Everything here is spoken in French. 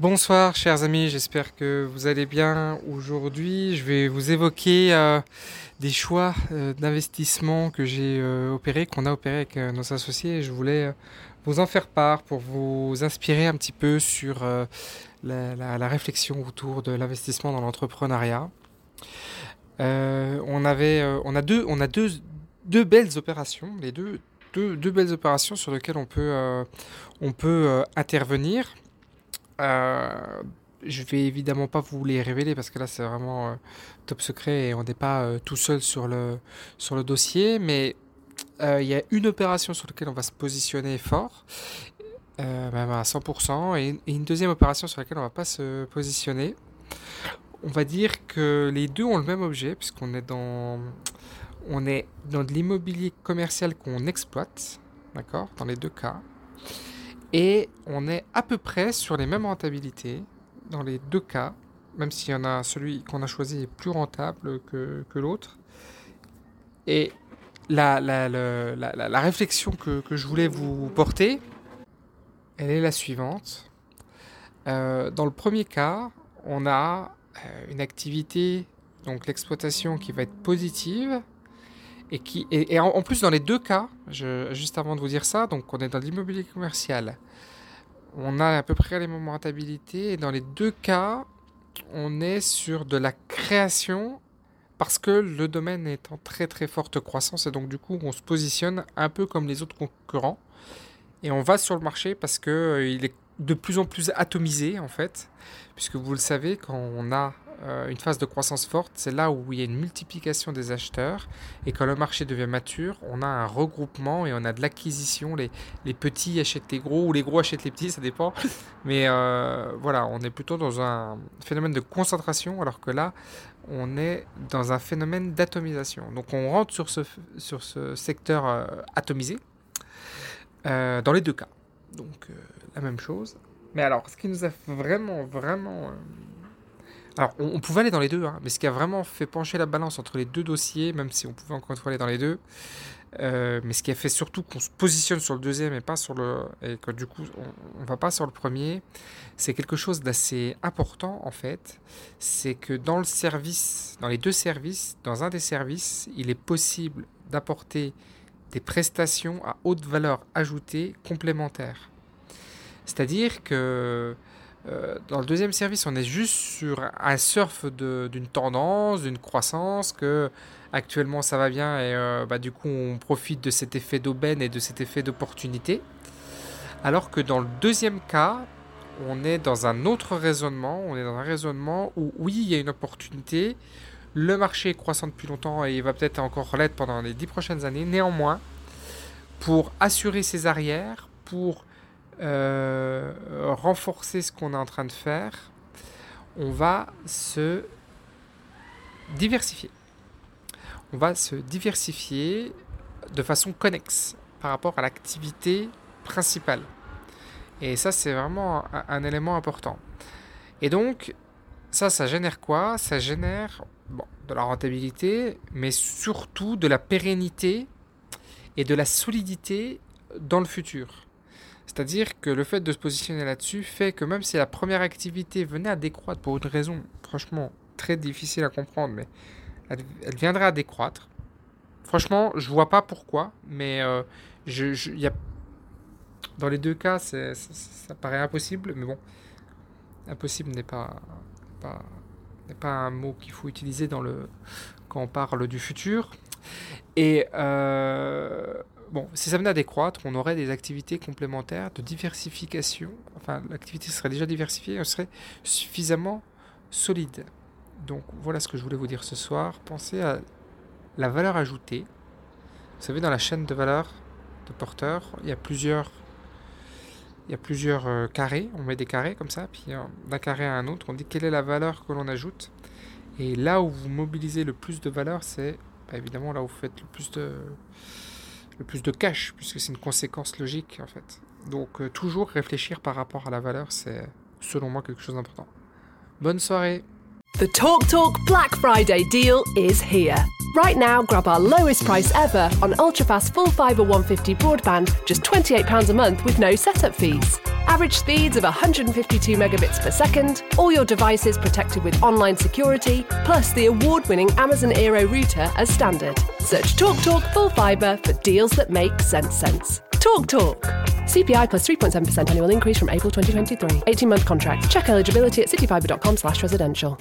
Bonsoir chers amis, j'espère que vous allez bien. Aujourd'hui, je vais vous évoquer euh, des choix euh, d'investissement que j'ai euh, opérés, qu'on a opérés avec nos associés. je voulais vous en faire part pour vous inspirer un petit peu sur la, réflexion autour de l'investissement dans l'entrepreneuriat. on, avait, on a, deux, belles opérations, sur lesquelles on peut intervenir. Euh, je vais évidemment pas vous les révéler parce que là c'est vraiment euh, top secret et on n'est pas euh, tout seul sur le, sur le dossier, mais il y a une opération sur laquelle on va se positionner fort, même à 100%, et, une deuxième opération sur laquelle on va pas se positionner. On va dire que les deux ont le même objet puisqu'on est dans, on est dans de l'immobilier commercial qu'on exploite, d'accord, dans les deux cas. Et on est à peu près sur les mêmes rentabilités dans les deux cas, même s'il y en a celui qu'on a choisi est plus rentable que, que l'autre. Et la, la, la, la réflexion que, que, je voulais vous porter, elle est la suivante. Euh, dans le premier cas, on a euh, une activité, donc l'exploitation qui va être positive, et, qui, et, en, plus, dans les deux cas, juste avant de vous dire ça, donc on est dans l'immobilier commercial. On a à peu près les mêmes rentabilités. Et dans les deux cas, on est sur de la création parce que le domaine est en très très forte croissance. Et donc, du coup, on se positionne un peu comme les autres concurrents. Et on va sur le marché parce qu'il euh, il est de plus en plus atomisé, en fait. Puisque vous le savez, quand on a euh, une phase de croissance forte, c'est là où il y a une multiplication des acheteurs. Et quand le marché devient mature, on a un regroupement et on a de l'acquisition. Les, les petits achètent les gros ou les gros achètent les petits, ça dépend. Mais euh, voilà, on est plutôt dans un phénomène de concentration, alors que là, on est dans un phénomène d'atomisation. Donc on rentre sur ce, sur ce secteur euh, atomisé, dans les deux cas. Donc la même chose. Mais alors, ce qui nous a vraiment, vraiment alors, on, pouvait aller dans les deux, hein, mais ce qui a vraiment fait pencher la balance entre les deux dossiers, même si on pouvait encore une fois aller dans les deux, euh, mais ce qui a fait surtout qu'on se positionne sur le deuxième et pas sur le. et que du coup, on, ne va pas sur le premier, c'est quelque chose d'assez important en fait. C'est que dans le service, dans les deux services, dans un des services, il est possible d'apporter des prestations à haute valeur ajoutée complémentaires. C'est-à-dire que euh, dans le deuxième service, on est juste sur un surf d'une tendance, d'une croissance, que actuellement ça va bien et euh, bah, du coup on profite de cet effet d'aubaine et de cet effet d'opportunité. Alors que dans le deuxième cas, on est dans un autre raisonnement, on est dans un raisonnement où oui, il y a une opportunité, le marché est croissant depuis longtemps et il va peut-être encore l'être pendant les dix prochaines années. Néanmoins, pour assurer ses arrières, pour euh, renforcer ce qu'on est en train de faire, on va se diversifier. On va se diversifier de façon connexe par rapport à l'activité principale. Et ça, c'est vraiment un, élément important. Et donc, ça, ça génère quoi? Ça génère de la rentabilité, mais surtout de la pérennité et de la solidité dans le futur. C'est-à-dire que le fait de se positionner là-dessus fait que même si la première activité venait à décroître pour une raison franchement très difficile à comprendre, mais elle, viendrait à décroître. Franchement, je vois pas pourquoi, mais euh, je, y a... dans les deux cas, ça, paraît impossible, mais bon, impossible n'est pas, pas pas un mot qu'il faut utiliser dans le quand on parle du futur. Et euh, bon, si ça venait à décroître, on aurait des activités complémentaires de diversification. Enfin, l'activité serait déjà diversifiée, elle serait suffisamment solide. Donc voilà ce que je voulais vous dire ce soir. Pensez à la valeur ajoutée. Vous savez, dans la chaîne de valeur de porteur, il y a plusieurs il y a plusieurs euh, carrés, on met des carrés comme ça, puis euh, d'un carré à un autre, on dit quelle est la valeur que l'on ajoute. Et là où vous mobilisez le plus de valeur, c'est bah, évidemment là où vous faites le plus de, plus de cash, puisque c'est une conséquence logique en fait. Donc euh, toujours réfléchir par rapport à la valeur, c'est selon moi quelque chose d'important. Bonne soirée The TalkTalk Talk Black Friday deal is here. Right now, grab our lowest price ever on ultrafast full fibre 150 broadband, just £28 a month with no setup fees. Average speeds of 152 megabits per second, all your devices protected with online security, plus the award winning Amazon Aero router as standard. Search TalkTalk Talk Full Fibre for deals that make sense sense. Talk Talk. CPI plus 3.7% annual increase from April 2023. 18 month contract. Check eligibility at cityfibre.com slash residential.